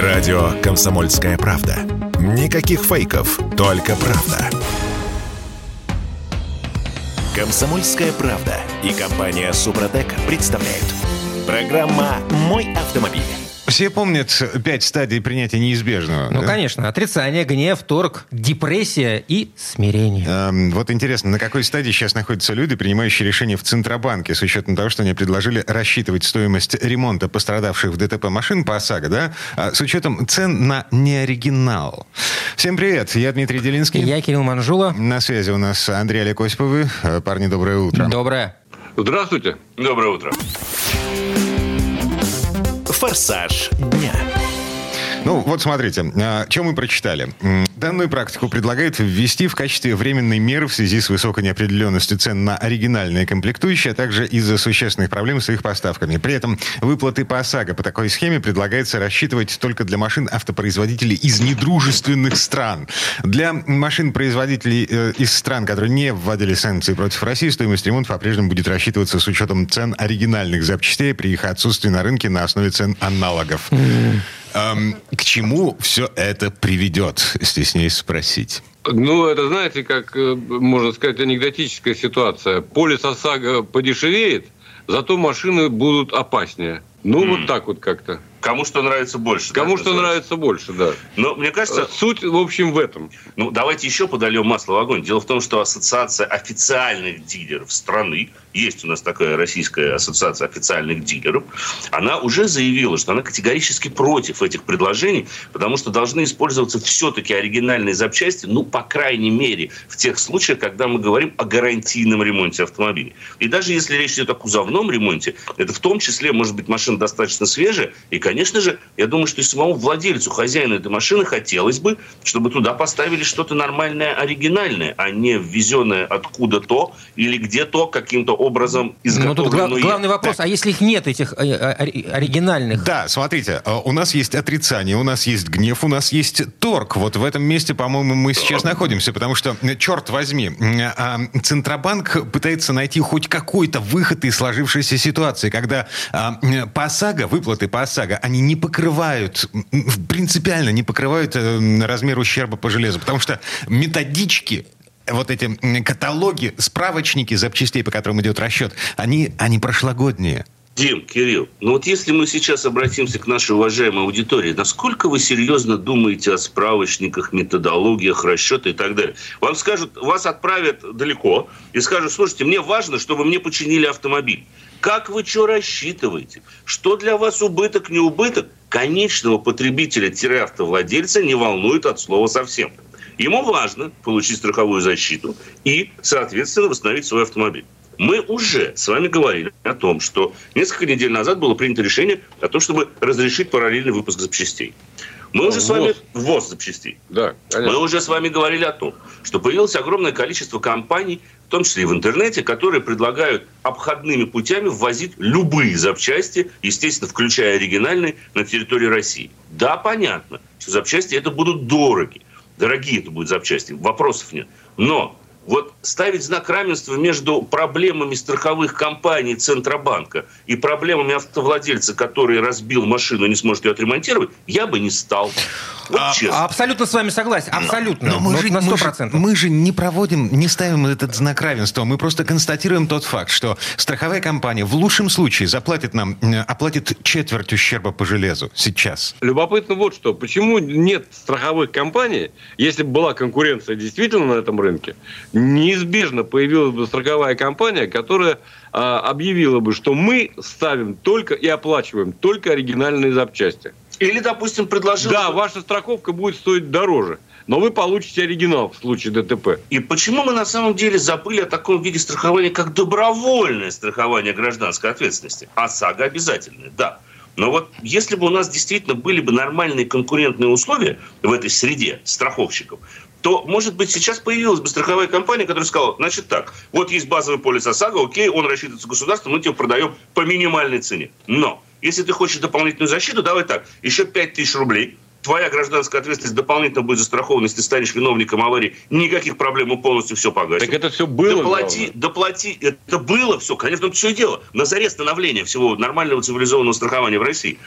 Радио «Комсомольская правда». Никаких фейков, только правда. «Комсомольская правда» и компания «Супротек» представляют. Программа «Мой автомобиль». Все помнят пять стадий принятия неизбежного. Ну, да? конечно. Отрицание, гнев, торг, депрессия и смирение. Эм, вот интересно, на какой стадии сейчас находятся люди, принимающие решения в Центробанке, с учетом того, что они предложили рассчитывать стоимость ремонта пострадавших в ДТП машин по ОСАГО, да, а с учетом цен на неоригинал. Всем привет, я Дмитрий Делинский. Я Кирилл Манжула. На связи у нас Андрей Олег Осиповы. Э, Парни, доброе утро. Доброе. Здравствуйте. Доброе утро. «Форсаж дня». Ну, вот смотрите, а, что мы прочитали. Данную практику предлагают ввести в качестве временной меры в связи с высокой неопределенностью цен на оригинальные комплектующие, а также из-за существенных проблем с их поставками. При этом выплаты по ОСАГО по такой схеме предлагается рассчитывать только для машин автопроизводителей из недружественных стран. Для машин-производителей э, из стран, которые не вводили санкции против России, стоимость ремонта по-прежнему будет рассчитываться с учетом цен оригинальных запчастей при их отсутствии на рынке на основе цен аналогов. Эм, к чему все это приведет, стесняюсь спросить. Ну, это, знаете, как, э, можно сказать, анекдотическая ситуация. Полис ОСАГО подешевеет, зато машины будут опаснее. Ну, вот так вот как-то. Кому что нравится больше. Кому что называется? нравится больше, да. Но мне кажется, Суть, в общем, в этом. ну давайте еще подольем масло в огонь. Дело в том, что ассоциация официальных дилеров страны, есть у нас такая российская ассоциация официальных дилеров, она уже заявила, что она категорически против этих предложений, потому что должны использоваться все-таки оригинальные запчасти, ну, по крайней мере, в тех случаях, когда мы говорим о гарантийном ремонте автомобиля. И даже если речь идет о кузовном ремонте, это в том числе может быть машина достаточно свежая, и, конечно же, я думаю, что и самому владельцу, хозяину этой машины хотелось бы, чтобы туда поставили что-то нормальное, оригинальное, а не ввезенное откуда-то или где-то каким-то образом Ну, тут изготовленное. гла- главный вопрос, а если их нет, этих э, э, ори- оригинальных? Да, смотрите, э, у нас есть отрицание, у нас есть гнев, у нас есть торг. Вот в этом месте, по-моему, мы сейчас находимся, потому что, черт возьми, а, Центробанк пытается найти хоть какой-то выход из сложившейся ситуации, когда а, по ОСАГО, выплаты по ОСАГО, они не покрывают, принципиально не покрывают э, размер ущерба по железу, потому что методички вот эти каталоги, справочники запчастей, по которым идет расчет, они, они прошлогодние. Дим, Кирилл, ну вот если мы сейчас обратимся к нашей уважаемой аудитории, насколько вы серьезно думаете о справочниках, методологиях, расчета и так далее? Вам скажут, вас отправят далеко и скажут, слушайте, мне важно, чтобы мне починили автомобиль. Как вы что рассчитываете? Что для вас убыток, не убыток? Конечного потребителя-автовладельца не волнует от слова совсем. Ему важно получить страховую защиту и, соответственно, восстановить свой автомобиль. Мы уже с вами говорили о том, что несколько недель назад было принято решение о том, чтобы разрешить параллельный выпуск запчастей. Мы уже с вами... Ввоз. Запчастей. Да, Мы уже с вами говорили о том, что появилось огромное количество компаний, том числе и в интернете, которые предлагают обходными путями ввозить любые запчасти, естественно, включая оригинальные, на территорию России. Да, понятно, что запчасти это будут дороги. Дорогие это будут запчасти, вопросов нет. Но вот ставить знак равенства между проблемами страховых компаний Центробанка и проблемами автовладельца, который разбил машину и не сможет ее отремонтировать, я бы не стал. Вот честно. Абсолютно с вами согласен, абсолютно. Но мы Вот же, на мы, же, 100%. мы же не проводим, не ставим этот знак равенства. Мы просто констатируем тот факт, что страховая компания в лучшем случае заплатит нам, э, оплатит четверть ущерба по железу сейчас. Любопытно вот что. Почему нет страховых компаний, если бы была конкуренция действительно на этом рынке, неизбежно появилась бы страховая компания, которая а, объявила бы, что мы ставим только и оплачиваем только оригинальные запчасти. Или, допустим, предложил... Да, ваша страховка будет стоить дороже, но вы получите оригинал в случае ДТП. И почему мы на самом деле забыли о таком виде страхования, как добровольное страхование гражданской ответственности? ОСАГО обязательное, да. Но вот если бы у нас действительно были бы нормальные конкурентные условия в этой среде страховщиков, то, может быть, сейчас появилась бы страховая компания, которая сказала, значит так, вот есть базовый полис ОСАГО, окей, он рассчитывается государством, мы тебе продаем по минимальной цене. Но, если ты хочешь дополнительную защиту, давай так, еще 5 тысяч рублей, твоя гражданская ответственность дополнительно будет застрахована, если ты станешь виновником аварии, никаких проблем, мы полностью все погасим. Так это все было. Доплати, главное. доплати. Это было все, конечно, это все дело. На заре становления всего нормального цивилизованного страхования в России.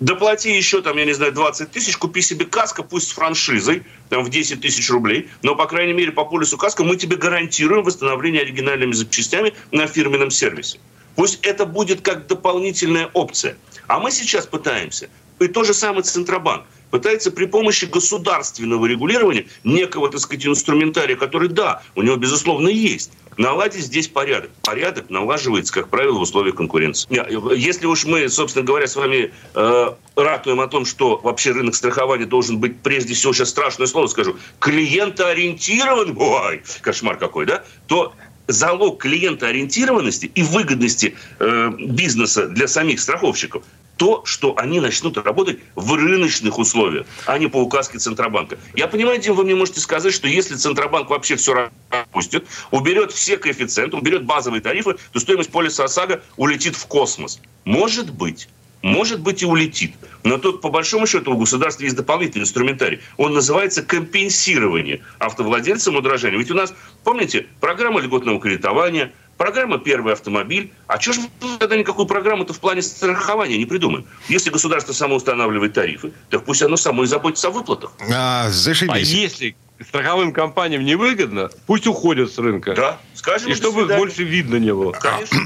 Доплати еще, там, я не знаю, 20 тысяч, купи себе каска, пусть с франшизой, там, в 10 тысяч рублей, но, по крайней мере, по полису каска мы тебе гарантируем восстановление оригинальными запчастями на фирменном сервисе. Пусть это будет как дополнительная опция. А мы сейчас пытаемся, и то же самое Центробанк, пытается при помощи государственного регулирования некого, так сказать, инструментария, который, да, у него, безусловно, есть, наладить здесь порядок. Порядок налаживается, как правило, в условиях конкуренции. Если уж мы, собственно говоря, с вами э, ратуем о том, что вообще рынок страхования должен быть, прежде всего, сейчас страшное слово скажу, клиентоориентирован, ой, кошмар какой, да, то залог клиентоориентированности и выгодности э, бизнеса для самих страховщиков то, что они начнут работать в рыночных условиях, а не по указке Центробанка. Я понимаю, Дим, вы мне можете сказать, что если Центробанк вообще все распустит, уберет все коэффициенты, уберет базовые тарифы, то стоимость полиса ОСАГО улетит в космос. Может быть. Может быть и улетит. Но тут, по большому счету, у государства есть дополнительный инструментарий. Он называется компенсирование автовладельцам удорожания. Ведь у нас, помните, программа льготного кредитования, Программа «Первый автомобиль». А что же мы тогда никакую программу-то в плане страхования не придумаем? Если государство само устанавливает тарифы, так пусть оно само и заботится о выплатах. А, зашибись. А если страховым компаниям невыгодно, пусть уходят с рынка. Да, скажем. И чтобы их больше видно не было. Конечно.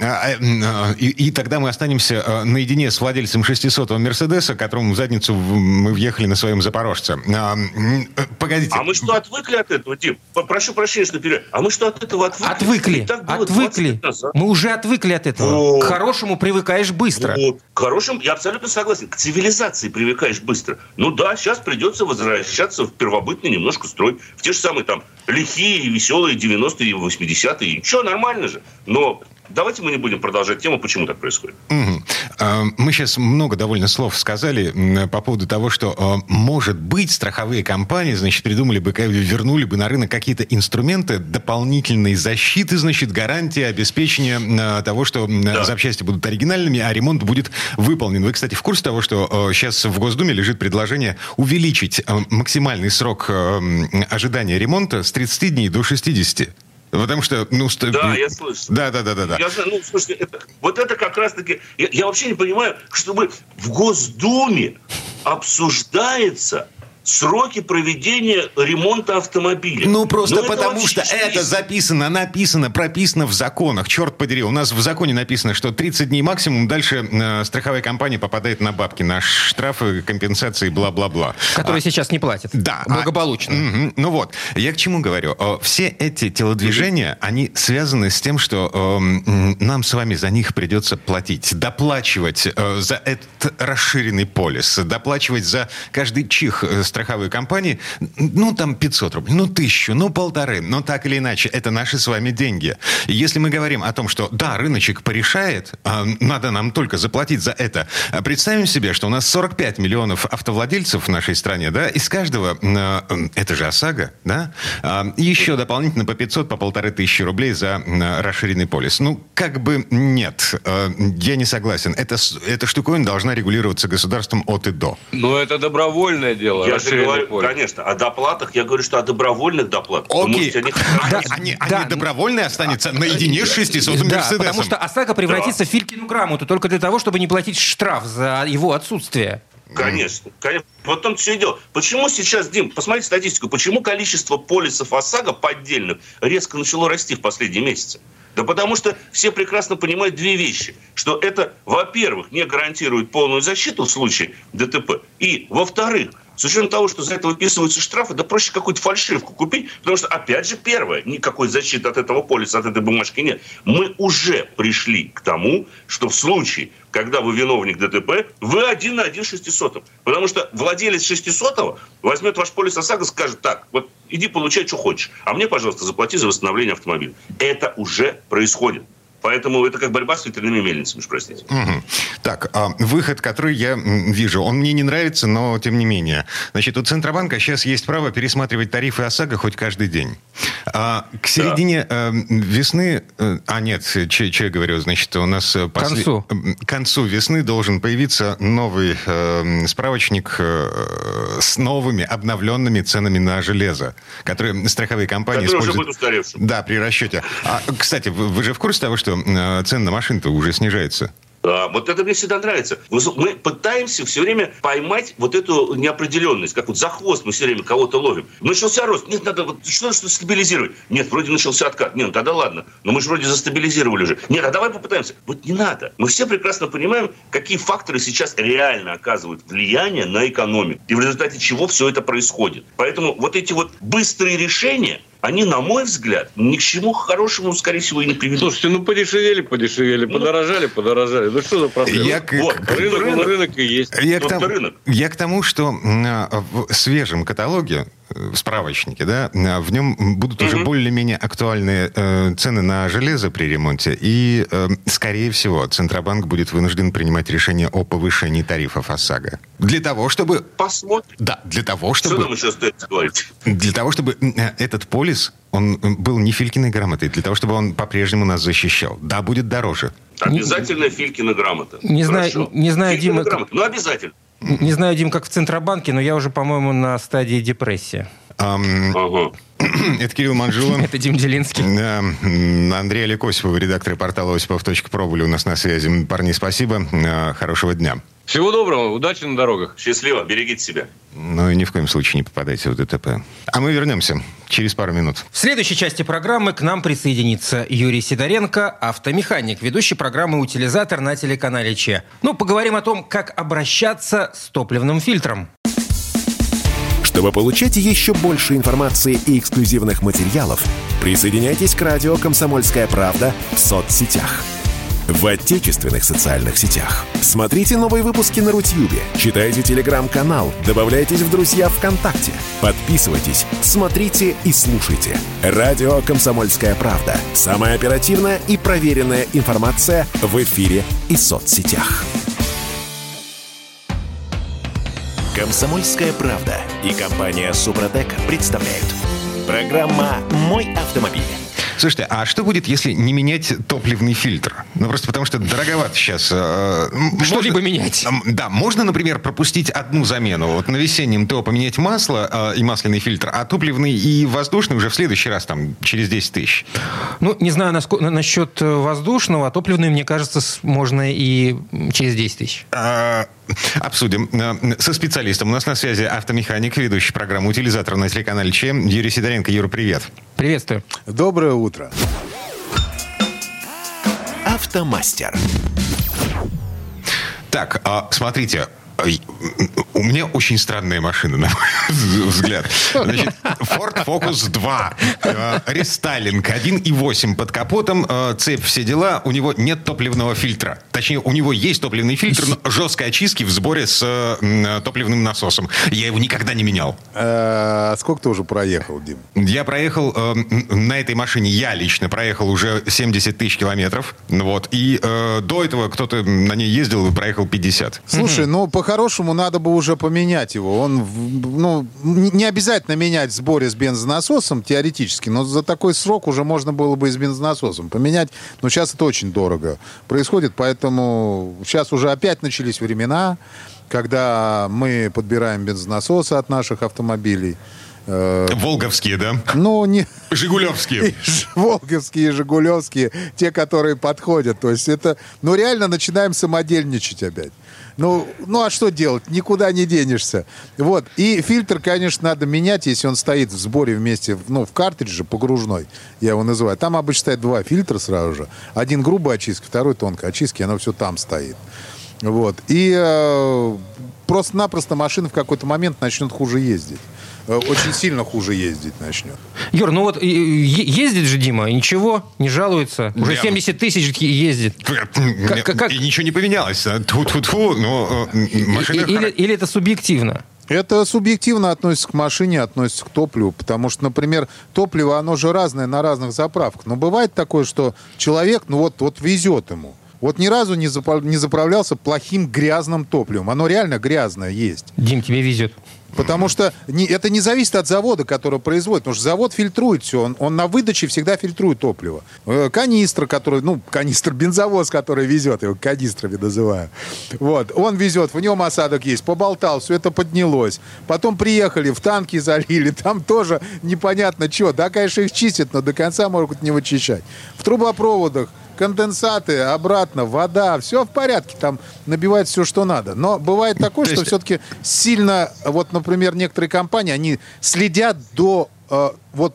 А, э, а, и, и тогда мы останемся э, наедине с владельцем 600-го Мерседеса, которому в задницу мы въехали на своем Запорожце. А, э, погодите. А мы что, отвыкли от этого, Тим? Прошу прощения, что перед. А мы что, от этого отвыкли? Отвыкли. Отвыкли. Мы уже отвыкли от этого. К хорошему привыкаешь быстро. К хорошему, я абсолютно согласен. К цивилизации привыкаешь быстро. Ну да, сейчас придется возвращаться в первобытный немножко немножко строй. В те же самые там лихие, веселые 90-е, 80-е. Ничего, нормально же. Но Давайте мы не будем продолжать тему, почему так происходит. Угу. Мы сейчас много довольно слов сказали по поводу того, что, а, может быть, страховые компании, значит, придумали бы, вернули бы на рынок какие-то инструменты дополнительной защиты, значит, гарантии, обеспечения а, того, что да. запчасти будут оригинальными, а ремонт будет выполнен. Вы, кстати, в курсе того, что сейчас в Госдуме лежит предложение увеличить максимальный срок ожидания ремонта с 30 дней до 60? Потому что, ну, что... Да, я слышу. Да, да, да, да. да. Я знаю, ну, слушайте, это, вот это как раз-таки... Я, я вообще не понимаю, чтобы в Госдуме обсуждается сроки проведения ремонта автомобиля. Ну, просто Но потому что это записано, написано, прописано в законах. Черт подери, у нас в законе написано, что 30 дней максимум, дальше э, страховая компания попадает на бабки, на штрафы, компенсации, бла-бла-бла. Которые а, сейчас не платят. Да. Благополучно. А, угу, ну вот, я к чему говорю. Все эти телодвижения, они связаны с тем, что э, нам с вами за них придется платить, доплачивать э, за этот расширенный полис, доплачивать за каждый чих э, страховые компании, ну, там 500 рублей, ну, тысячу, ну, полторы, но так или иначе, это наши с вами деньги. Если мы говорим о том, что, да, рыночек порешает, а надо нам только заплатить за это, а представим себе, что у нас 45 миллионов автовладельцев в нашей стране, да, из каждого, а, это же ОСАГО, да, еще дополнительно по 500, по полторы тысячи рублей за расширенный полис. Ну, как бы нет, я не согласен. Это, эта штуковина должна регулироваться государством от и до. Но это добровольное дело. Я же говорю, поле. конечно, о доплатах, я говорю, что о добровольных доплатах. Окей. Они, да, они, да. они добровольные останутся наедине с 600 да, Мерседесом. потому что ОСАГО превратится да. в Филькину грамоту только для того, чтобы не платить штраф за его отсутствие. Конечно, конечно. Вот там все и дело. Почему сейчас, Дим, посмотрите статистику, почему количество полисов ОСАГО поддельных резко начало расти в последние месяцы? Да потому что все прекрасно понимают две вещи. Что это, во-первых, не гарантирует полную защиту в случае ДТП. И, во-вторых, с учетом того, что за это выписываются штрафы, да проще какую-то фальшивку купить, потому что, опять же, первое, никакой защиты от этого полиса, от этой бумажки нет. Мы уже пришли к тому, что в случае, когда вы виновник ДТП, вы один на один шестисотым. Потому что владелец шестисотого возьмет ваш полис ОСАГО и скажет, так, вот иди получай, что хочешь, а мне, пожалуйста, заплати за восстановление автомобиля. Это уже происходит. Поэтому это как борьба с ветряными мельницами, уж простите. Угу. Так, а, выход, который я вижу, он мне не нравится, но тем не менее. Значит, у Центробанка сейчас есть право пересматривать тарифы ОСАГО хоть каждый день. А, к середине да. э, весны... Э, а, нет, че, че я говорю, значит, у нас... К после, концу. К концу весны должен появиться новый э, справочник э, с новыми обновленными ценами на железо, которые страховые компании Который используют... уже будет устаревшим. Да, при расчете. А, кстати, вы, вы же в курсе того, что что э, цены на машины-то уже снижаются. А, вот это мне всегда нравится. Мы пытаемся все время поймать вот эту неопределенность, как вот за хвост мы все время кого-то ловим. Начался рост, нет, надо вот что-то стабилизировать. Нет, вроде начался откат. Нет, ну тогда ладно. Но мы же вроде застабилизировали уже. Нет, а давай попытаемся. Вот не надо. Мы все прекрасно понимаем, какие факторы сейчас реально оказывают влияние на экономику. И в результате чего все это происходит. Поэтому вот эти вот быстрые решения, они, на мой взгляд, ни к чему хорошему, скорее всего, и не приведут. Слушайте, ну подешевели, подешевели, ну, подорожали, подорожали. Ну что за проблема? Я, вот, к, рынок, рынок, рынок и есть. Я к, тому, рынок. я к тому, что в свежем каталоге справочнике, да, в нем будут угу. уже более-менее актуальные э, цены на железо при ремонте, и, э, скорее всего, Центробанк будет вынужден принимать решение о повышении тарифов ОСАГО. Для того, чтобы... Посмотрим. Да, для того, чтобы... Что нам еще стоит говорить? Для того, чтобы э, этот полис, он был не Филькиной грамотой, для того, чтобы он по-прежнему нас защищал. Да, будет дороже. Обязательно Филькина грамота. Не знаю, не знаю Дима... Грамота, ну, обязательно. Не знаю, Дим, как в Центробанке, но я уже, по-моему, на стадии депрессии. Это Кирилл Манжула. Это Дим Делинский. Андрей Олег Осипов, редактор портала осипов.про были у нас на связи. Парни, спасибо. Э, хорошего дня. Всего доброго, удачи на дорогах. Счастливо, берегите себя. Ну и ни в коем случае не попадайте в ДТП. А мы вернемся через пару минут. В следующей части программы к нам присоединится Юрий Сидоренко, автомеханик, ведущий программы «Утилизатор» на телеканале ЧЕ. Ну, поговорим о том, как обращаться с топливным фильтром. Чтобы получать еще больше информации и эксклюзивных материалов, присоединяйтесь к радио «Комсомольская правда» в соцсетях – в отечественных социальных сетях. Смотрите новые выпуски на Рутьюбе, читайте телеграм-канал, добавляйтесь в друзья ВКонтакте, подписывайтесь, смотрите и слушайте. Радио «Комсомольская правда». Самая оперативная и проверенная информация в эфире и соцсетях. «Комсомольская правда» и компания «Супротек» представляют. Программа «Мой автомобиль». Слушайте, а что будет, если не менять топливный фильтр? Ну, просто потому что дороговато сейчас. Э, Что-либо менять. Да, можно, например, пропустить одну замену. Вот на весеннем ТО поменять масло э, и масляный фильтр, а топливный и воздушный уже в следующий раз, там, через 10 тысяч. Ну, не знаю насколько, насчет э, воздушного, а топливный, мне кажется, можно и через 10 тысяч. А, обсудим со специалистом. У нас на связи автомеханик, ведущий программу «Утилизатор» на телеканале ЧЕМ Юрий Сидоренко. Юра, привет. Приветствую. Доброе утро. Автомастер. Так, а, смотрите, у меня очень странная машина, на мой взгляд. Значит, Ford Focus 2, э, рестайлинг 1.8 под капотом, э, цепь, все дела. У него нет топливного фильтра. Точнее, у него есть топливный фильтр, но жесткой очистки в сборе с э, топливным насосом. Я его никогда не менял. А сколько ты уже проехал, Дим? Я проехал на этой машине, я лично проехал уже 70 тысяч километров. Вот. И до этого кто-то на ней ездил и проехал 50. Слушай, ну, по по-хорошему надо бы уже поменять его. Он, ну, не обязательно менять в сборе с бензонасосом, теоретически, но за такой срок уже можно было бы и с бензонасосом поменять. Но сейчас это очень дорого происходит, поэтому сейчас уже опять начались времена, когда мы подбираем бензонасосы от наших автомобилей. Э, Волговские, да? Ну, не... Жигулевские. Волговские, Жигулевские, те, которые подходят. То есть это... Ну, реально начинаем самодельничать опять. Ну, ну а что делать? Никуда не денешься. Вот. И фильтр, конечно, надо менять, если он стоит в сборе вместе, ну, в картридже погружной, я его называю. Там обычно стоят два фильтра сразу же. Один грубой очистки, второй тонкой очистки, оно все там стоит. Вот. И э, просто-напросто машина в какой-то момент начнет хуже ездить. Э, очень сильно хуже ездить начнет. Юр, ну вот ездит же Дима, ничего, не жалуется. Уже 70 тысяч ездит. Как, как? И ничего не поменялось. Тьфу-тьфу-тьфу, но э, машина... Или, или это субъективно? Это субъективно относится к машине, относится к топливу, потому что, например, топливо, оно же разное на разных заправках. Но бывает такое, что человек, ну вот, вот везет ему. Вот ни разу не, заправлялся плохим грязным топливом. Оно реально грязное есть. Дим, тебе везет. Потому что не, это не зависит от завода, который производит. Потому что завод фильтрует все. Он, он на выдаче всегда фильтрует топливо. Э, канистра, который, ну, канистр, бензовоз, который везет, его канистрами называю. Вот. Он везет, в нем осадок есть. Поболтал, все это поднялось. Потом приехали, в танки залили. Там тоже непонятно что. Да, конечно, их чистят, но до конца могут не вычищать. В трубопроводах конденсаты, обратно, вода, все в порядке, там набивает все, что надо. Но бывает такое, То что все-таки сильно, вот, например, некоторые компании, они следят до, э, вот,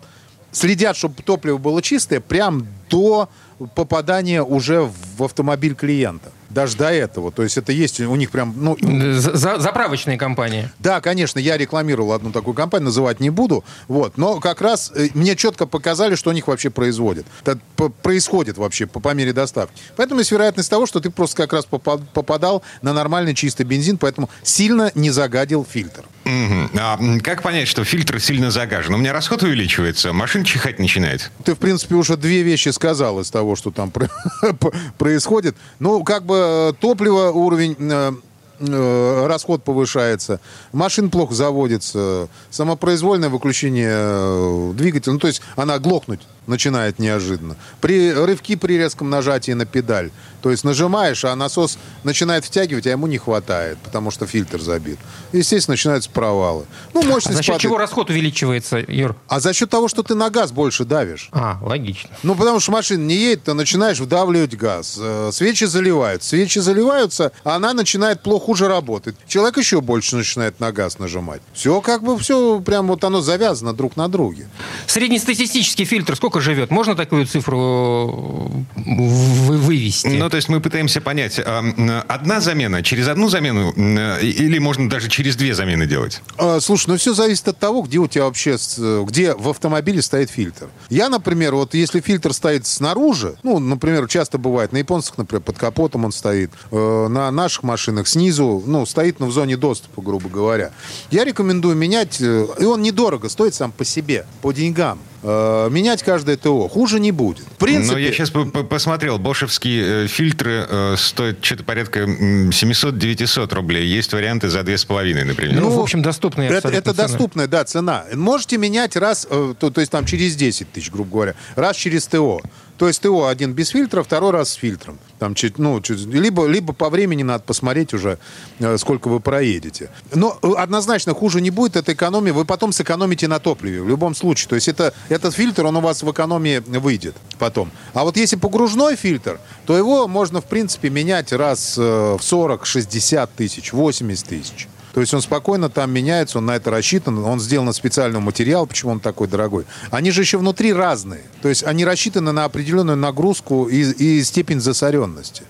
следят, чтобы топливо было чистое, прям до попадания уже в автомобиль клиента. Даже до этого. То есть это есть у них прям, ну, За- за- заправочные компании. да, конечно, я рекламировал одну такую компанию, называть не буду, вот, но как раз э, мне четко показали, что у них вообще производит, Это происходит вообще по, по мере доставки. Поэтому есть вероятность того, что ты просто как раз попа- попадал на нормальный чистый бензин, поэтому сильно не загадил фильтр. Мгм. А как понять, что фильтр сильно загажен? У меня расход увеличивается, машина чихать начинает. Ты, в принципе, уже две вещи сказал из того, что там про- происходит. Ну, как бы э, топливо, уровень, э, э, расход повышается, машин плохо заводится, самопроизвольное выключение двигателя, ну, то есть она глохнуть начинает неожиданно. При рывки при резком нажатии на педаль. То есть нажимаешь, а насос начинает втягивать, а ему не хватает, потому что фильтр забит. Естественно, начинаются провалы. Ну, А мощность за счет падает. чего расход увеличивается, Юр? А за счет того, что ты на газ больше давишь. А, логично. Ну, потому что машина не едет, ты начинаешь вдавливать газ. Э, Свечи заливают. Свечи заливаются, а она начинает плохо хуже работать. Человек еще больше начинает на газ нажимать. Все как бы, все прям вот оно завязано друг на друге. Среднестатистический фильтр сколько живет? Можно такую цифру э, вы- вывести? Ну, то есть мы пытаемся понять, а, одна замена, через одну замену, и- или можно даже через две замены делать? А, Слушай, ну все зависит от того, где у тебя вообще, э, где в автомобиле стоит фильтр. Я, например, вот если фильтр стоит снаружи, ну, например, часто бывает, на японцах, например, под капотом он стоит, э, на наших машинах снизу, ну, стоит, ну, в зоне доступа, грубо говоря. Я рекомендую менять, э, и он недорого стоит сам по себе, по деньгам. Э, менять каждое ТО. Хуже не будет. В принципе... Ну, я сейчас посмотрел, бошевские э, фильтры э, стоят что-то порядка м, 700-900 рублей. Есть варианты за 2,5, например. Ну, в общем, доступные Это, это доступная, да, цена. Можете менять раз, э, то, то есть там через 10 тысяч, грубо говоря, раз через ТО. То есть ТО один без фильтра, второй раз с фильтром. Там, чуть, ну, чуть- либо, либо по времени надо посмотреть уже, э, сколько вы проедете. Но э, однозначно хуже не будет, это экономия. Вы потом сэкономите на топливе в любом случае. То есть это, этот фильтр, он у вас в экономии выйдет потом. А вот если погружной фильтр, то его можно, в принципе, менять раз э, в 40, 60 тысяч, 80 тысяч. То есть он спокойно там меняется, он на это рассчитан, он сделан из специального материала, почему он такой дорогой. Они же еще внутри разные. То есть они рассчитаны на определенную нагрузку и, и степень засоренности.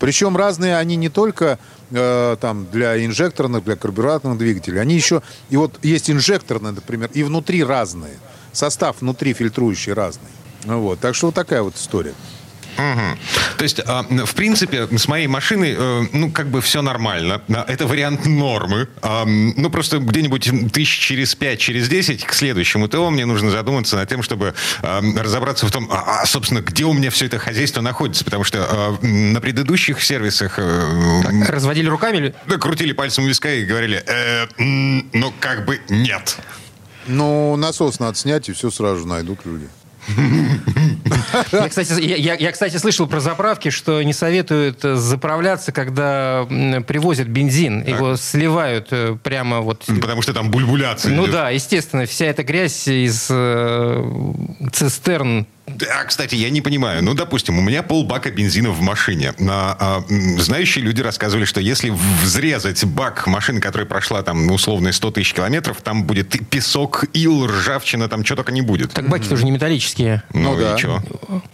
Причем разные они не только э, там для инжекторных, для карбюраторных двигателей, они еще, и вот есть инжекторные, например, и внутри разные. Состав внутри фильтрующий разный. Ну Вот. Так что вот такая вот история. Мгм. То есть, а, в принципе, с моей машиной, э, ну, как бы все нормально. Это вариант нормы. А, Ну, просто где-нибудь тысяч через пять, через десять к следующему ТО мне нужно задуматься над тем, чтобы а, разобраться в том, а, а, собственно, где у меня все это хозяйство находится. Потому что на предыдущих сервисах э, Разводили руками? или- да, крутили пальцем виска и говорили, «Э, ну, как бы нет. Ну, насос надо снять, и все сразу найдут люди. Я, кстати, я, я- я, кстати, слышал про заправки, что не советуют э, заправляться, когда привозят бензин. Его сливают э, прямо вот... Потому что там бульбуляция. Ну идет. да, естественно, вся эта грязь из э, цистерн. Да, кстати, я не понимаю. Ну, допустим, у меня полбака бензина в машине. А, а, знающие люди рассказывали, что если взрезать бак машины, которая прошла там, ну, условно, 100 тысяч километров, там будет и песок, ил, ржавчина, там что только не будет. Так баки тоже не металлические. Ну, Ну да. и чё?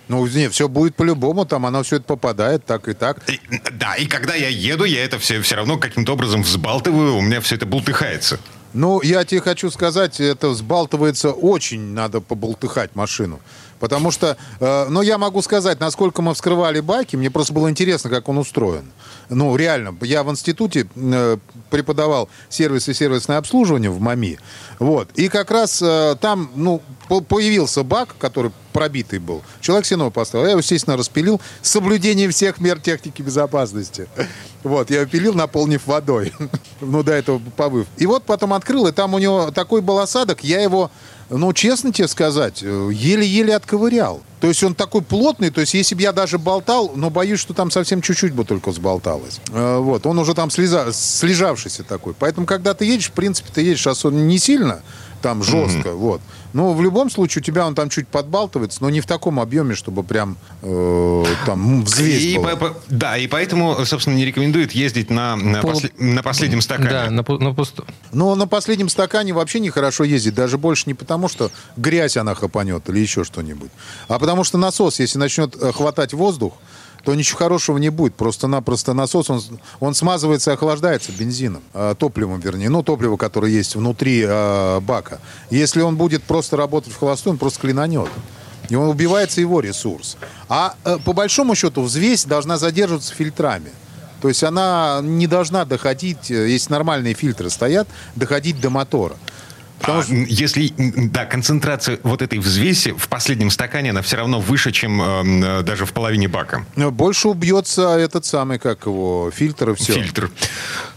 Ну, не, все будет по-любому, там оно все это попадает, так и так. И- да, и когда я еду, я это все, все равно каким-то образом взбалтываю, у меня все это бултыхается. Ну, я тебе хочу сказать, это взбалтывается очень, надо поболтыхать машину. Потому что, э, ну, я могу сказать, насколько мы вскрывали баки, мне просто было интересно, как он устроен. Ну, реально, я в институте э, преподавал сервис и сервисное обслуживание в МАМИ. Вот. И как раз э, там, ну, по- появился бак, который пробитый был. Человек сеной поставил. Я его, естественно, распилил с соблюдением всех мер техники безопасности. Вот, я его пилил, наполнив водой. Ну, до этого повыв. И вот потом открыл, и там у него такой был осадок, я его, ну, честно тебе сказать, э, еле-еле отковырял. То То есть он такой плотный, то есть если бы я даже болтал, но боюсь, что там совсем чуть-чуть бы только сболталось. Э, вот, он уже там слеза, слежавшийся такой. Поэтому, когда ты едешь, в принципе, ты едешь особенно не сильно, там жестко, mm-hmm. вот. Но в любом случае у тебя он там чуть подбалтывается, но не в таком объеме, чтобы прям э, там взвесь и была. По, по, да, и поэтому, собственно, не рекомендует ездить на, на, Пол... после, на последнем стакане. Да, на, на пусту. Но на последнем стакане вообще нехорошо ездить, даже больше не потому, что грязь она хапанет или еще что-нибудь, а потому что насос, если начнет э, хватать воздух, то ничего хорошего не будет. Просто-напросто насос, он, он смазывается и охлаждается бензином, э, топливом, вернее. Ну, топливо, которое есть внутри э, бака. Если он будет просто работать в холостую, он просто клинанет. И он убивается его ресурс. А э, по большому счету взвесь должна задерживаться фильтрами. То есть она не должна доходить, э, если нормальные фильтры стоят, доходить до мотора. Потому а, что... Если, да, концентрация вот этой взвеси в последнем стакане, она все равно выше, чем э, даже в половине бака. Больше убьется этот самый, как его, фильтр и все. Фильтр.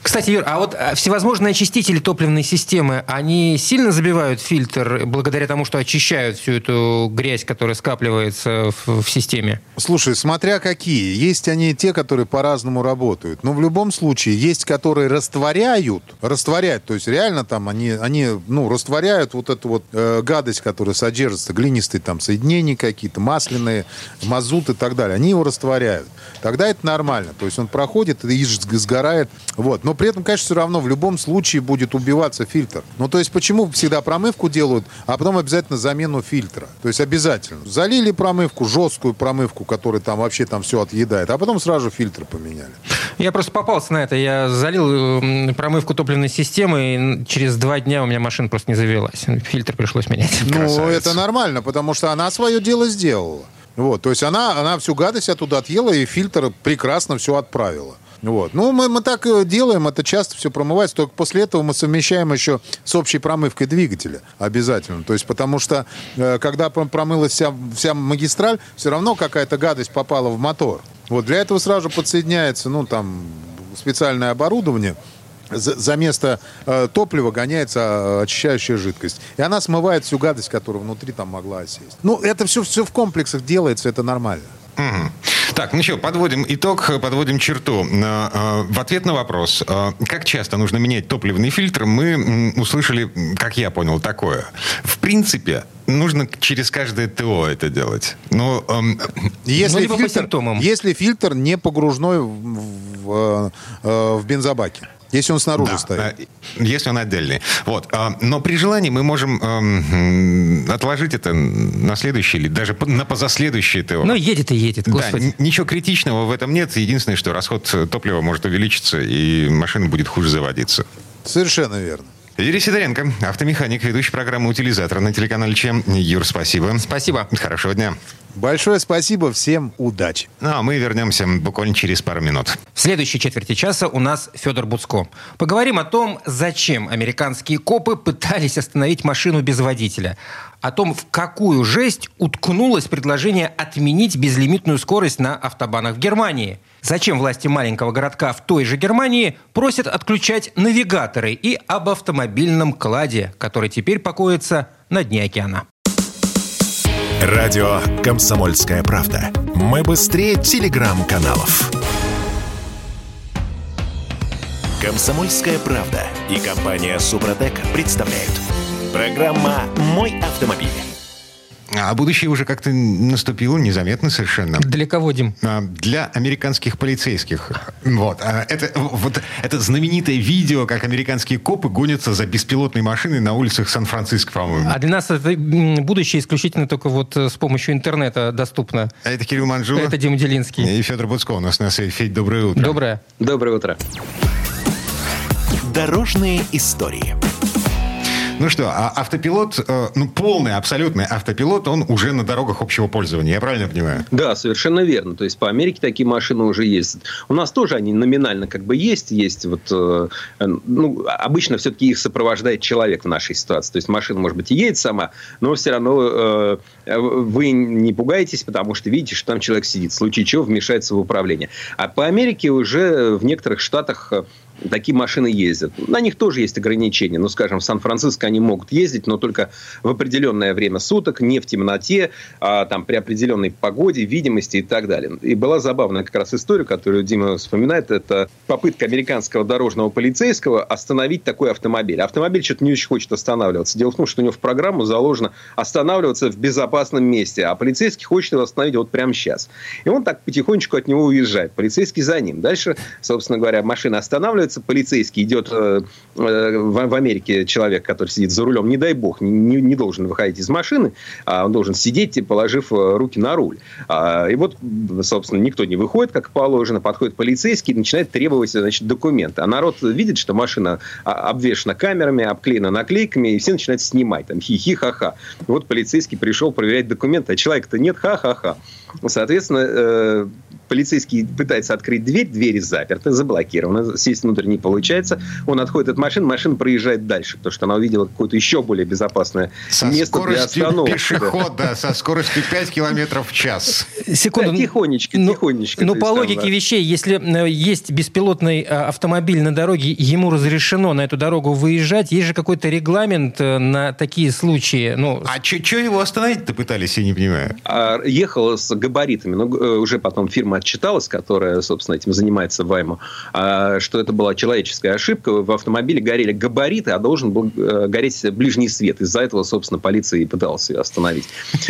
Кстати, Юр, а вот а, всевозможные очистители топливной системы, они сильно забивают фильтр благодаря тому, что очищают всю эту грязь, которая скапливается в, в системе? Слушай, смотря какие. Есть они те, которые по-разному работают. Но в любом случае есть, которые растворяют, растворяют, то есть реально там они, они ну, растворяют вот эту вот э, гадость, которая содержится, глинистые там соединения какие-то, масляные, мазут и так далее. Они его растворяют. Тогда это нормально. То есть он проходит и сгорает. Вот. Но при этом, конечно, все равно в любом случае будет убиваться фильтр. Ну, то есть почему всегда промывку делают, а потом обязательно замену фильтра? То есть обязательно. Залили промывку, жесткую промывку, которая там вообще там все отъедает, а потом сразу фильтр поменяли. Я просто попался на это. Я залил промывку топливной системы, и через два дня у меня машина просто не завелась. Фильтр пришлось менять. Ну, Красавец. это нормально, потому что она свое дело сделала. Вот, то есть она, она всю гадость оттуда отъела, и фильтр прекрасно все отправила. Вот. Ну, мы, мы так делаем, это часто все промывается, только после этого мы совмещаем еще с общей промывкой двигателя обязательно. То есть, потому что, э, когда промылась вся, вся магистраль, все равно какая-то гадость попала в мотор. Вот для этого сразу подсоединяется, ну, там, специальное оборудование, за, за место э, топлива гоняется э, очищающая жидкость. И она смывает всю гадость, которая внутри там могла осесть. Ну, это все, все в комплексах делается, это нормально. Угу. Так, ну что, подводим итог, подводим черту. Э, э, в ответ на вопрос, как часто нужно менять топливный фильтр, мы услышали, как я понял, такое. В принципе, нужно через каждое ТО это делать. Но, эм... если, ну, фильтр, если фильтр не погружной в, в, в бензобаке. Если он снаружи да, стоит. Если он отдельный. Вот. А, но при желании мы можем эм, отложить это на следующий или даже на позаследующий ТО. Ну, едет и едет, господи. Да, ничего критичного в этом нет. Единственное, что расход топлива может увеличиться, и машина будет хуже заводиться. Совершенно верно. Юрий Сидоренко, автомеханик, ведущий программы «Утилизатор» на телеканале ЧЕМ. Юр, спасибо. Спасибо. Хорошего дня. Большое спасибо, всем удачи. Ну, а мы вернемся буквально через пару минут. В следующей четверти часа у нас Федор Буцко. Поговорим о том, зачем американские копы пытались остановить машину без водителя. О том, в какую жесть уткнулось предложение отменить безлимитную скорость на автобанах в Германии. Зачем власти маленького городка в той же Германии просят отключать навигаторы и об автомобильном кладе, который теперь покоится на дне океана. Радио «Комсомольская правда». Мы быстрее телеграм-каналов. «Комсомольская правда» и компания «Супротек» представляют. Программа «Мой автомобиль». А будущее уже как-то наступило незаметно совершенно. Для кого, Дим? А, для американских полицейских. Вот. А, это, вот, это знаменитое видео, как американские копы гонятся за беспилотной машиной на улицах Сан-Франциско, по-моему. А для нас это будущее исключительно только вот э, с помощью интернета доступно. А это Кирилл Манжула. Это Дима Делинский. И Федор Буцко у нас на связи. Федь, доброе утро. Доброе. Доброе утро. Дорожные истории. Ну что, а автопилот, э, ну полный, абсолютный автопилот, он уже на дорогах общего пользования, я правильно понимаю? Да, совершенно верно. То есть по Америке такие машины уже ездят. У нас тоже они номинально как бы есть, есть вот, э, ну, обычно все-таки их сопровождает человек в нашей ситуации. То есть машина, может быть, и едет сама, но все равно э, вы не пугаетесь, потому что видите, что там человек сидит, в случае чего вмешается в управление. А по Америке уже в некоторых штатах такие машины ездят. На них тоже есть ограничения. Ну, скажем, в Сан-Франциско они могут ездить, но только в определенное время суток, не в темноте, а там при определенной погоде, видимости и так далее. И была забавная как раз история, которую Дима вспоминает. Это попытка американского дорожного полицейского остановить такой автомобиль. Автомобиль что-то не очень хочет останавливаться. Дело в том, что у него в программу заложено останавливаться в безопасном месте, а полицейский хочет его остановить вот прямо сейчас. И он так потихонечку от него уезжает. Полицейский за ним. Дальше, собственно говоря, машина останавливается, полицейский идет э, э, в, в Америке человек, который сидит за рулем, не дай бог, не, не должен выходить из машины, а он должен сидеть, положив э, руки на руль. А, и вот, собственно, никто не выходит, как положено, подходит полицейский и начинает требовать значит, документы. А народ видит, что машина а, обвешена камерами, обклеена наклейками, и все начинают снимать, там, хи-хи, ха-ха. Вот полицейский пришел проверять документы, а человека-то нет, ха-ха-ха. Соответственно, э, полицейский пытается открыть дверь, двери заперты, заблокированы, сесть внутрь не получается. Он отходит от машины, машина проезжает дальше, потому что она увидела какое-то еще более безопасное со место для остановки. пешехода, со скоростью 5 километров в час. Секунду. Да, тихонечко, ну, тихонечко. Ну, по логике да. вещей, если э, есть беспилотный э, автомобиль на дороге, ему разрешено на эту дорогу выезжать, есть же какой-то регламент э, на такие случаи. Ну... А что его остановить-то пытались, я не понимаю? А, ехал с габаритами, но уже потом фирма отчиталась, которая, собственно, этим занимается Вайму, а, что это была человеческая ошибка. В автомобиле горели габариты, а должен был э, гореть ближний свет. Из-за этого, собственно, полиция и пыталась ее остановить.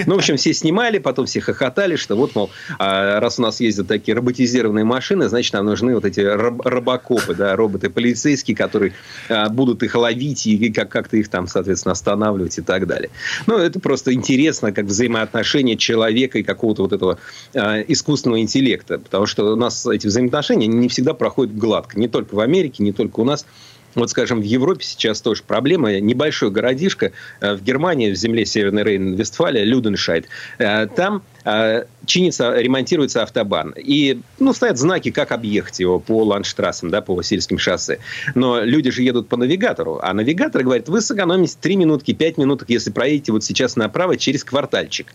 Ну, в общем, все снимали, потом все хохотали, что вот, мол, а, раз у нас ездят такие роботизированные машины, значит, нам нужны вот эти роб робокопы, да, роботы-полицейские, которые а, будут их ловить и как-то их там, соответственно, останавливать и так далее. Ну, это просто интересно, как взаимоотношения человека и какого-то вот этого искусственного интеллекта потому что у нас эти взаимоотношения не всегда проходят гладко. Не только в Америке, не только у нас. Вот, скажем, в Европе сейчас тоже проблема. Небольшой городишко э, в Германии, в земле Северной Рейн-Вестфалия, Люденшайд. Э, там э, чинится, ремонтируется автобан. И, ну, стоят знаки, как объехать его по ландштрассам, да, по сельским шоссе. Но люди же едут по навигатору. А навигатор говорит, вы сэкономите 3 минутки, 5 минуток, если проедете вот сейчас направо через квартальчик.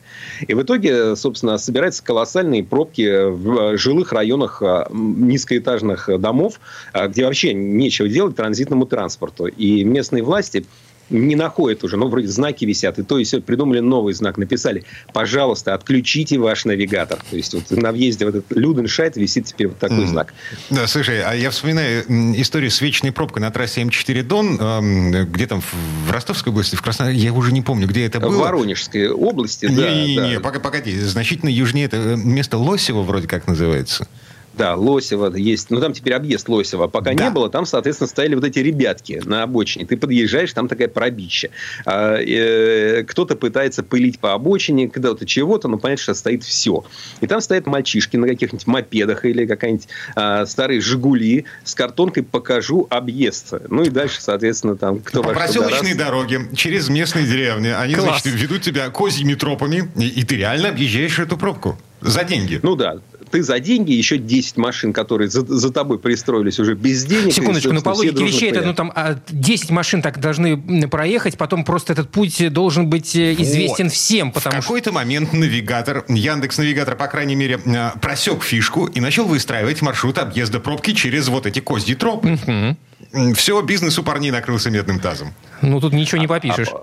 И в итоге, собственно, собираются колоссальные пробки в жилых районах низкоэтажных домов, где вообще нечего делать транзитному транспорту. И местные власти не находят уже, ну, вроде знаки висят, и то и все, придумали новый знак, написали, пожалуйста, отключите ваш навигатор. То есть вот на въезде в этот Люденшайт висит теперь вот такой mm. знак. Да, слушай, а я вспоминаю историю с вечной пробкой на трассе М4 Дон, где там, в Ростовской области, в Краснодаре, я уже не помню, где это было. В Воронежской области, да. Не-не-не, да. погоди, значительно южнее, это место Лосево вроде как называется. Да, Лосева есть. Ну, там теперь объезд Лосева. Пока да. не было, там, соответственно, стояли вот эти ребятки на обочине. Ты подъезжаешь, там такая пробища. А, э, кто-то пытается пылить по обочине, когда-то чего-то, но понятно, что стоит все. И там стоят мальчишки на каких-нибудь мопедах или какая-нибудь а, старые «Жигули» с картонкой «Покажу объезд». Ну, и дальше, соответственно, там кто По проселочной дороге, через местные деревни. Они, Класс. значит, ведут тебя козьими тропами, и, и ты реально объезжаешь эту пробку. За деньги. Ну да ты за деньги, еще 10 машин, которые за, за тобой пристроились уже без денег. Секундочку, и, ну по логике вещей, это ну, там, 10 а, машин так должны проехать, потом просто этот путь должен быть э, известен вот. всем. Потому в какой-то момент навигатор, Яндекс Навигатор, по крайней мере, э, просек фишку и начал выстраивать маршрут объезда пробки через вот эти козьи тропы. Угу. Все, бизнес у парней накрылся медным тазом. Ну, тут ничего не попишешь. А,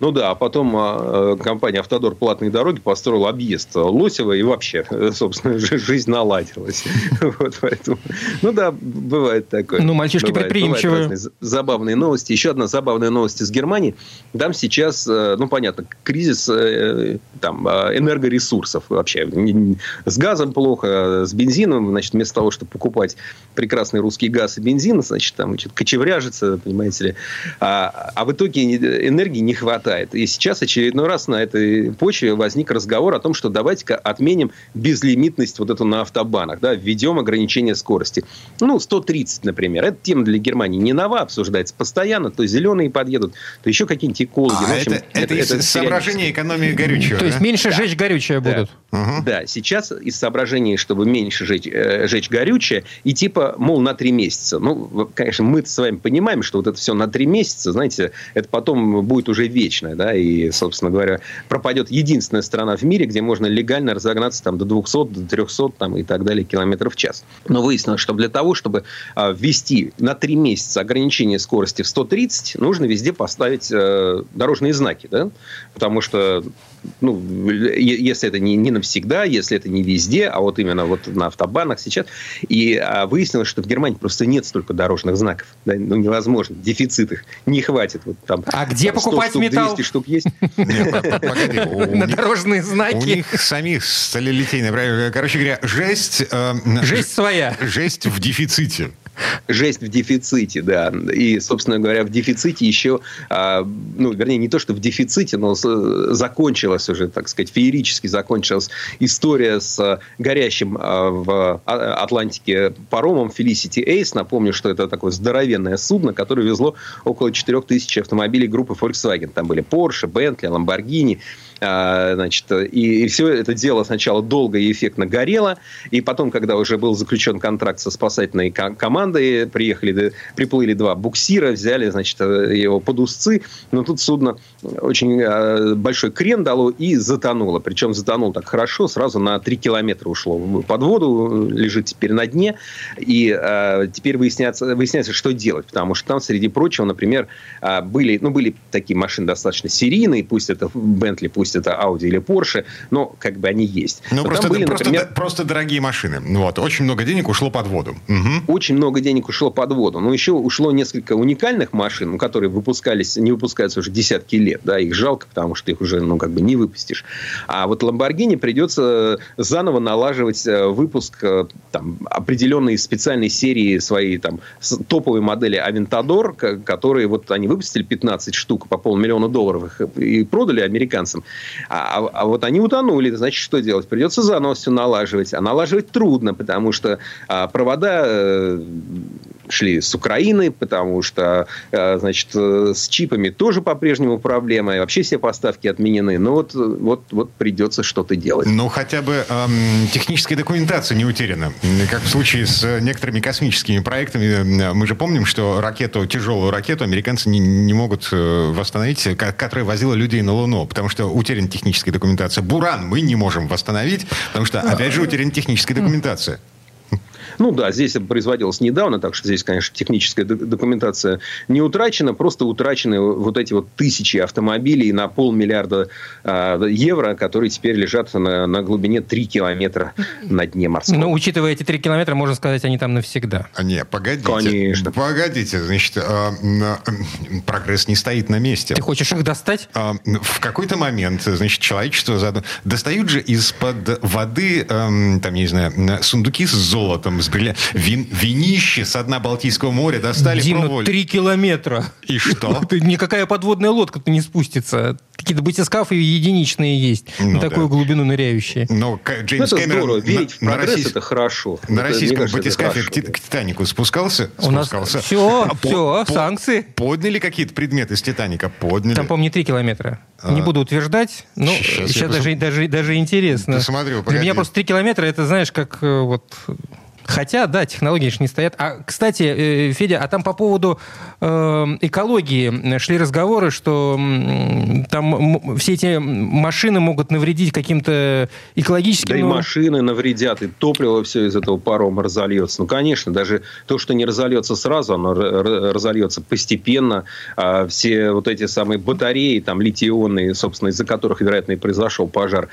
ну да, а потом а, э, компания «Автодор. Платные дороги» построила объезд Лосева, и вообще, собственно, жизнь наладилась. Вот поэтому, ну да, бывает такое. Ну, мальчишки бывает, предприимчивые. Бывают забавные новости. Еще одна забавная новость из Германии. Там сейчас, э, ну, понятно, кризис э, там, энергоресурсов вообще. С газом плохо, с бензином. Значит, вместо того, чтобы покупать прекрасный русский газ и бензин, значит, там значит, кочевряжется, понимаете ли. А, а в итоге энергии не хватает хватает. И сейчас очередной раз на этой почве возник разговор о том, что давайте-ка отменим безлимитность вот эту на автобанах, да, введем ограничение скорости. Ну, 130, например. Эта тема для Германии не нова, обсуждается постоянно. То зеленые подъедут, то еще какие-нибудь экологи. А, общем, это, это, это из соображения экономии горючего. То есть меньше да. жечь горючее да. будут. Угу. Да, сейчас из соображений, чтобы меньше жечь, э, жечь горючее, и типа, мол, на три месяца. Ну, конечно, мы с вами понимаем, что вот это все на три месяца, знаете, это потом будет уже вечно конечная, да, и, собственно говоря, пропадет единственная страна в мире, где можно легально разогнаться там до 200, до 300 там, и так далее километров в час. Но выяснилось, что для того, чтобы а, ввести на 3 месяца ограничение скорости в 130, нужно везде поставить э, дорожные знаки, да, потому что ну, если это не, не навсегда, если это не везде, а вот именно вот на автобанах сейчас. И а, выяснилось, что в Германии просто нет столько дорожных знаков. Да, ну, невозможно. Дефицит их не хватит. Вот, там, а где там, покупать штук, металл? 200 штук есть. На дорожные знаки. У них самих сталелитейные. Короче говоря, жесть... Э, жесть своя. Жесть в дефиците. Жесть в дефиците, да. И, собственно говоря, в дефиците еще, а, ну, вернее, не то, что в дефиците, но закончилась уже, так сказать, феерически закончилась история с горящим а, в а, Атлантике паромом Felicity Ace. Напомню, что это такое здоровенное судно, которое везло около 4000 автомобилей группы Volkswagen. Там были Porsche, Bentley, Lamborghini, а, значит, и, и все это дело сначала долго и эффектно горело, и потом, когда уже был заключен контракт со спасательной командой, приехали, приплыли два буксира, взяли, значит, его под узцы, но тут судно очень а, большой крен дало и затонуло. Причем затонуло так хорошо, сразу на 3 километра ушло под воду, лежит теперь на дне, и а, теперь выясняется, выясняется, что делать, потому что там, среди прочего, например, были, ну, были такие машины достаточно серийные, пусть это Бентли, пусть пусть это Audi или Porsche, но как бы они есть. Ну, просто, были, просто, например, просто дорогие машины. Вот. Очень много денег ушло под воду. Угу. Очень много денег ушло под воду. Но еще ушло несколько уникальных машин, ну, которые выпускались, не выпускаются уже десятки лет. Да, их жалко, потому что их уже ну, как бы не выпустишь. А вот Lamborghini придется заново налаживать э, выпуск э, там, определенной специальной серии своей там, топовой модели Aventador, которые вот они выпустили 15 штук по полмиллиона долларов и продали американцам. А, а, а вот они утонули, значит, что делать? Придется заново все налаживать. А налаживать трудно, потому что а, провода э, шли с Украины, потому что, э, значит, э, с чипами тоже по-прежнему проблема, и вообще все поставки отменены. Но вот, вот, вот придется что-то делать. Ну, хотя бы эм, техническая документация не утеряна. Как в случае с некоторыми космическими проектами. Мы же помним, что ракету, тяжелую ракету американцы не, не могут восстановить, которая возила людей на Луну, потому что утеряна техническая документация. Буран мы не можем восстановить, потому что, опять же, утеряна техническая документация. Ну да, здесь это производилось недавно, так что здесь, конечно, техническая документация не утрачена, просто утрачены вот эти вот тысячи автомобилей на полмиллиарда э, евро, которые теперь лежат на, на глубине 3 километра на дне морского. Ну, учитывая эти 3 километра, можно сказать, они там навсегда. А, не, погодите. Конечно. Погодите, значит, э, э, прогресс не стоит на месте. Ты хочешь их достать? Э, в какой-то момент, значит, человечество достают же из-под воды, э, там, не знаю, сундуки с золотом, с брилля... Вин... Винище с дна Балтийского моря достали, Дим, пробовали. три километра. И что? Никакая подводная лодка-то не спустится. Какие-то батискафы единичные есть ну, на такую да. глубину ныряющие. Но Джеймс ну, это Кэмерон здорово. Верить на, в прогресс российск... это хорошо. На это, российском кажется, батискафе к, к Титанику спускался? У спускался. нас все, а, все, по, санкции. Подняли какие-то предметы с Титаника? Подняли. Там, помню, три километра. А, не буду утверждать, но сейчас, сейчас даже, даже, даже интересно. Посмотрю, Для меня просто три километра, это, знаешь, как э, вот Хотя, да, технологии же не стоят. А, кстати, э, Федя, а там по поводу э, экологии шли разговоры, что там все эти машины могут навредить каким-то экологическим... Да и машины навредят, и топливо все из этого парома разольется. Ну, конечно, даже то, что не разольется сразу, оно разольется постепенно. А все вот эти самые батареи, там, литий-ионные, собственно, из-за которых, вероятно, и произошел пожар,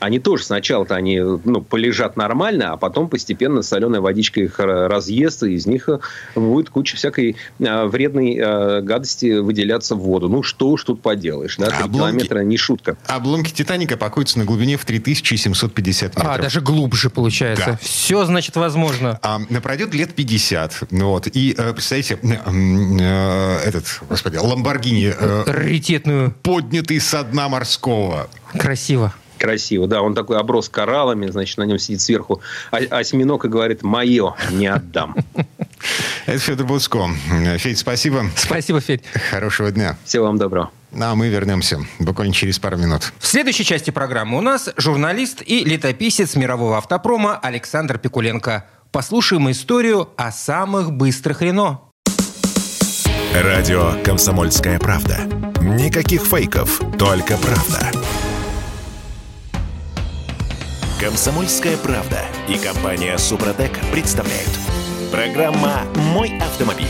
они тоже сначала-то они ну, полежат нормально, а потом постепенно соленая водичка их разъест, и из них э, будет куча всякой а, вредной а, гадости выделяться в воду. Ну, что уж тут поделаешь, да? 3 обломки, километра не шутка. Обломки Титаника покоятся на глубине в 3750 метров. А, даже глубже получается. Да. Все, значит, возможно. А, пройдет лет 50. Вот. И, э, представляете, э, этот, господи, Ламборгини... Раритетную. Поднятый со дна морского. Красиво. Красиво, да. Он такой оброс кораллами, значит, на нем сидит сверху осьминог и говорит, мое, не отдам. Это Федор Буцко. Федь, спасибо. Спасибо, Федь. Хорошего дня. Всего вам доброго. Ну, а мы вернемся буквально через пару минут. В следующей части программы у нас журналист и летописец мирового автопрома Александр Пикуленко. Послушаем историю о самых быстрых Рено. Радио «Комсомольская правда» Никаких фейков, только правда. Комсомольская правда и компания Супротек представляют. Программа «Мой автомобиль».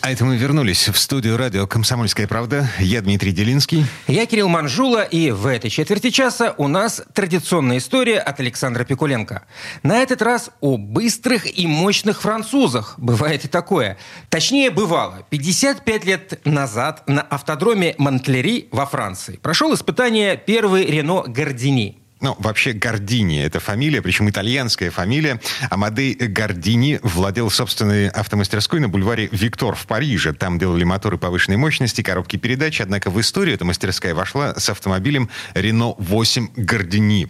А это мы вернулись в студию радио «Комсомольская правда». Я Дмитрий Делинский. Я Кирилл Манжула, и в этой четверти часа у нас традиционная история от Александра Пикуленко. На этот раз о быстрых и мощных французах. Бывает и такое. Точнее, бывало. 55 лет назад на автодроме Монтлери во Франции прошел испытание первый Рено Гордини – ну, вообще Гордини – это фамилия, причем итальянская фамилия. Амадей Гордини владел собственной автомастерской на бульваре Виктор в Париже. Там делали моторы повышенной мощности, коробки передач. Однако в историю эта мастерская вошла с автомобилем Renault 8 Гордини.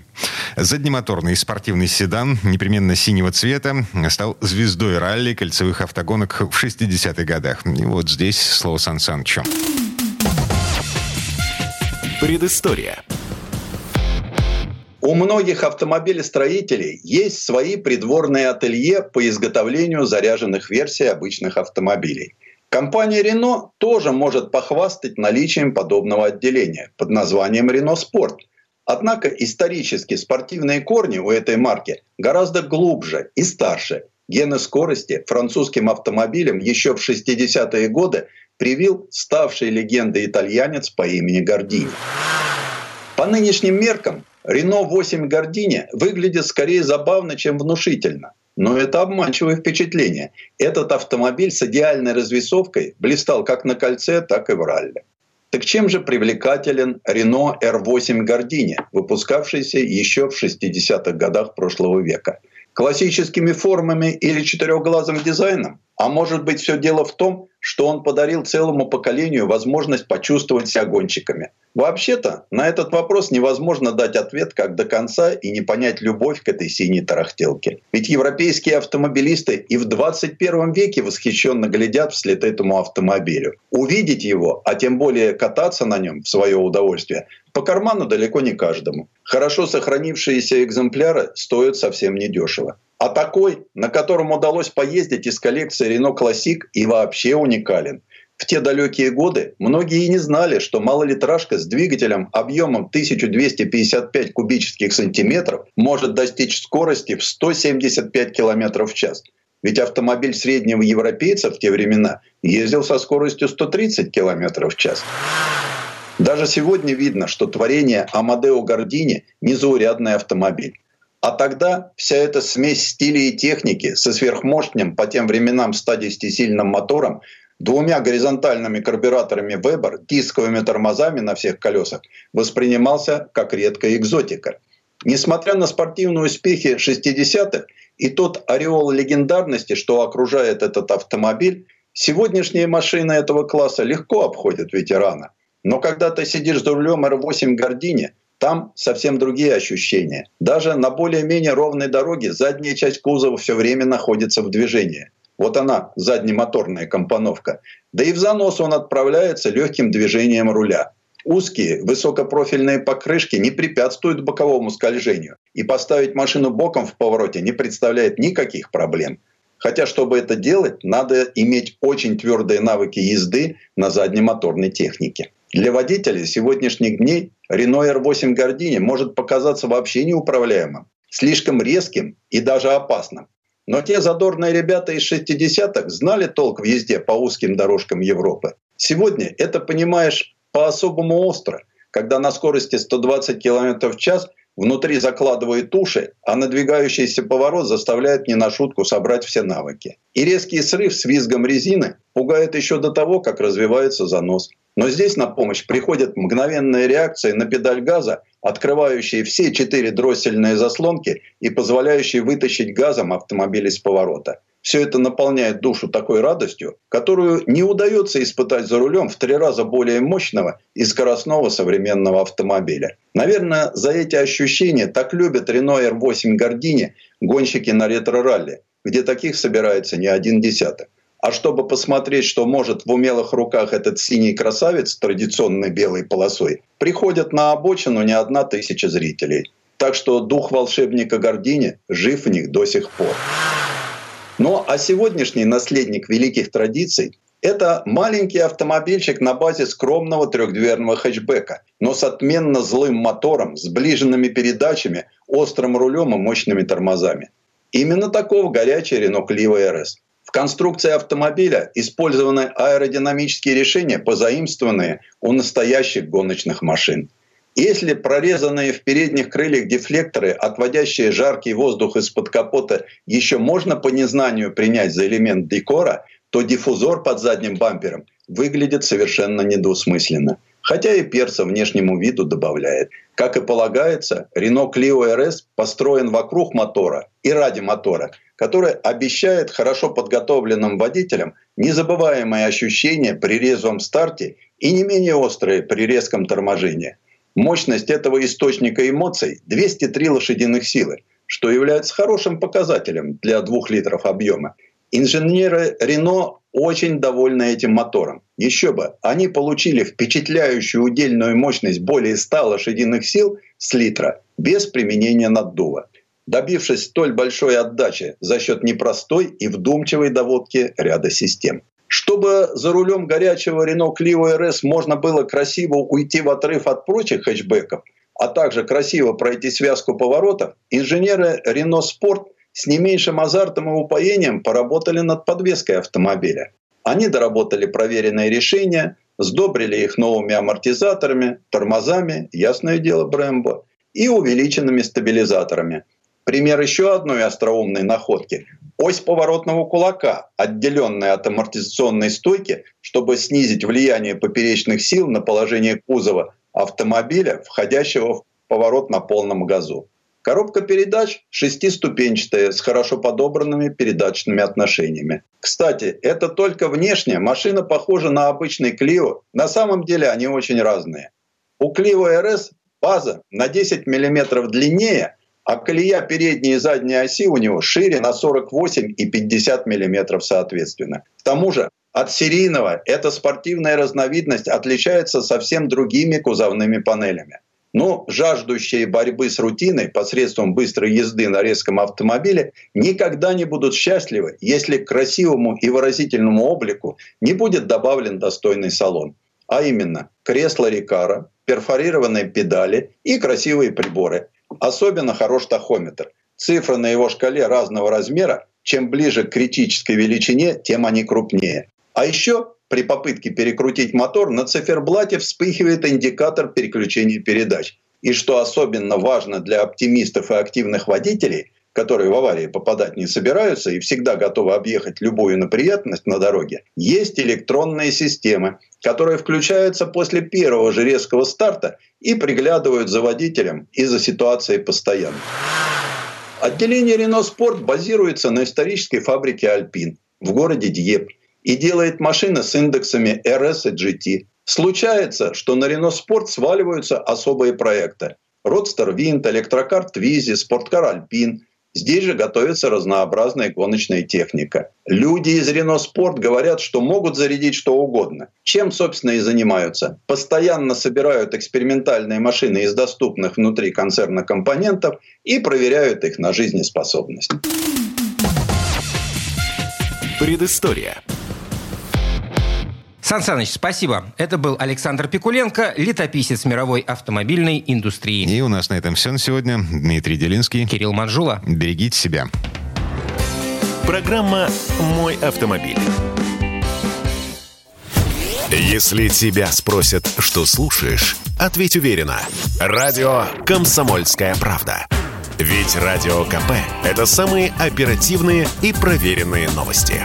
Заднемоторный спортивный седан, непременно синего цвета, стал звездой ралли кольцевых автогонок в 60-х годах. И вот здесь слово Сан Санычу. Предыстория. У многих автомобилестроителей есть свои придворные ателье по изготовлению заряженных версий обычных автомобилей. Компания Renault тоже может похвастать наличием подобного отделения под названием Renault Sport. Однако исторически спортивные корни у этой марки гораздо глубже и старше. Гены скорости французским автомобилям еще в 60-е годы привил ставший легендой итальянец по имени Гордини. По нынешним меркам Рено 8 Гордини выглядит скорее забавно, чем внушительно. Но это обманчивое впечатление. Этот автомобиль с идеальной развесовкой блистал как на кольце, так и в ралли. Так чем же привлекателен Renault R8 Гордини, выпускавшийся еще в 60-х годах прошлого века? Классическими формами или четырехглазым дизайном? А может быть все дело в том, что он подарил целому поколению возможность почувствовать себя гонщиками. Вообще-то на этот вопрос невозможно дать ответ как до конца и не понять любовь к этой синей тарахтелке. Ведь европейские автомобилисты и в 21 веке восхищенно глядят вслед этому автомобилю. Увидеть его, а тем более кататься на нем в свое удовольствие, по карману далеко не каждому. Хорошо сохранившиеся экземпляры стоят совсем недешево. А такой, на котором удалось поездить из коллекции Renault Classic и вообще уникален. В те далекие годы многие и не знали, что малолитражка с двигателем объемом 1255 кубических сантиметров может достичь скорости в 175 км в час. Ведь автомобиль среднего европейца в те времена ездил со скоростью 130 км в час. Даже сегодня видно, что творение Амадео Гордини – незаурядный автомобиль. А тогда вся эта смесь стилей и техники со сверхмощным по тем временам 110-сильным мотором, двумя горизонтальными карбюраторами Weber, дисковыми тормозами на всех колесах воспринимался как редкая экзотика. Несмотря на спортивные успехи 60-х и тот ореол легендарности, что окружает этот автомобиль, сегодняшние машины этого класса легко обходят ветерана. Но когда ты сидишь за рулем R8 Гордини, там совсем другие ощущения. Даже на более-менее ровной дороге задняя часть кузова все время находится в движении. Вот она, заднемоторная компоновка. Да и в занос он отправляется легким движением руля. Узкие высокопрофильные покрышки не препятствуют боковому скольжению. И поставить машину боком в повороте не представляет никаких проблем. Хотя, чтобы это делать, надо иметь очень твердые навыки езды на заднемоторной технике. Для водителя сегодняшних дней Renault R8 Gardini может показаться вообще неуправляемым, слишком резким и даже опасным. Но те задорные ребята из 60-х знали толк в езде по узким дорожкам Европы. Сегодня это понимаешь по-особому остро, когда на скорости 120 км в час внутри закладывает уши, а надвигающийся поворот заставляет не на шутку собрать все навыки. И резкий срыв с визгом резины пугает еще до того, как развивается занос. Но здесь на помощь приходит мгновенная реакция на педаль газа, открывающая все четыре дроссельные заслонки и позволяющая вытащить газом автомобиль из поворота. Все это наполняет душу такой радостью, которую не удается испытать за рулем в три раза более мощного и скоростного современного автомобиля. Наверное, за эти ощущения так любят Renault R8 Gardini гонщики на ретро-ралли, где таких собирается не один десяток. А чтобы посмотреть, что может в умелых руках этот синий красавец традиционной белой полосой, приходят на обочину не одна тысяча зрителей. Так что дух волшебника Гордини жив в них до сих пор. Ну а сегодняшний наследник великих традиций Это маленький автомобильчик на базе скромного трехдверного хэтчбека, но с отменно злым мотором, сближенными передачами, острым рулем и мощными тормозами. Именно таков горячий Renault Clio RS. Конструкции автомобиля использованы аэродинамические решения, позаимствованные у настоящих гоночных машин. Если прорезанные в передних крыльях дефлекторы, отводящие жаркий воздух из-под капота, еще можно по незнанию принять за элемент декора, то диффузор под задним бампером выглядит совершенно недвусмысленно. Хотя и перца внешнему виду добавляет. Как и полагается, Renault Clio RS построен вокруг мотора и ради мотора, который обещает хорошо подготовленным водителям незабываемые ощущения при резвом старте и не менее острые при резком торможении. Мощность этого источника эмоций 203 лошадиных силы, что является хорошим показателем для 2 литров объема Инженеры Рено очень довольны этим мотором. Еще бы, они получили впечатляющую удельную мощность более 100 лошадиных сил с литра без применения наддува, добившись столь большой отдачи за счет непростой и вдумчивой доводки ряда систем. Чтобы за рулем горячего Renault Clio RS можно было красиво уйти в отрыв от прочих хэтчбеков, а также красиво пройти связку поворотов, инженеры Renault Sport – с не меньшим азартом и упоением поработали над подвеской автомобиля. Они доработали проверенные решения, сдобрили их новыми амортизаторами, тормозами, ясное дело, Брэмбо, и увеличенными стабилизаторами. Пример еще одной остроумной находки. Ось поворотного кулака, отделенная от амортизационной стойки, чтобы снизить влияние поперечных сил на положение кузова автомобиля, входящего в поворот на полном газу. Коробка передач шестиступенчатая с хорошо подобранными передаточными отношениями. Кстати, это только внешне. Машина похожа на обычный Clio. На самом деле они очень разные. У Clio RS база на 10 мм длиннее, а колея передней и задней оси у него шире на 48 и 50 мм соответственно. К тому же от серийного эта спортивная разновидность отличается совсем другими кузовными панелями. Но жаждущие борьбы с рутиной посредством быстрой езды на резком автомобиле никогда не будут счастливы, если к красивому и выразительному облику не будет добавлен достойный салон. А именно кресло Рикара, перфорированные педали и красивые приборы. Особенно хорош тахометр. Цифры на его шкале разного размера, чем ближе к критической величине, тем они крупнее. А еще при попытке перекрутить мотор на циферблате вспыхивает индикатор переключения передач. И что особенно важно для оптимистов и активных водителей, которые в аварии попадать не собираются и всегда готовы объехать любую неприятность на дороге, есть электронные системы, которые включаются после первого же резкого старта и приглядывают за водителем и за ситуацией постоянно. Отделение Renault Sport базируется на исторической фабрике «Альпин» в городе Дьеппе и делает машины с индексами RS и GT. Случается, что на Renault Sport сваливаются особые проекты. Родстер Винт, электрокар Твизи, спорткар Альпин. Здесь же готовится разнообразная гоночная техника. Люди из Renault Sport говорят, что могут зарядить что угодно. Чем, собственно, и занимаются. Постоянно собирают экспериментальные машины из доступных внутри концерна компонентов и проверяют их на жизнеспособность. Предыстория. Сан Саныч, спасибо. Это был Александр Пикуленко, летописец мировой автомобильной индустрии. И у нас на этом все на сегодня. Дмитрий Делинский. Кирилл Манжула. Берегите себя. Программа «Мой автомобиль». Если тебя спросят, что слушаешь, ответь уверенно. Радио «Комсомольская правда». Ведь Радио КП – это самые оперативные и проверенные новости.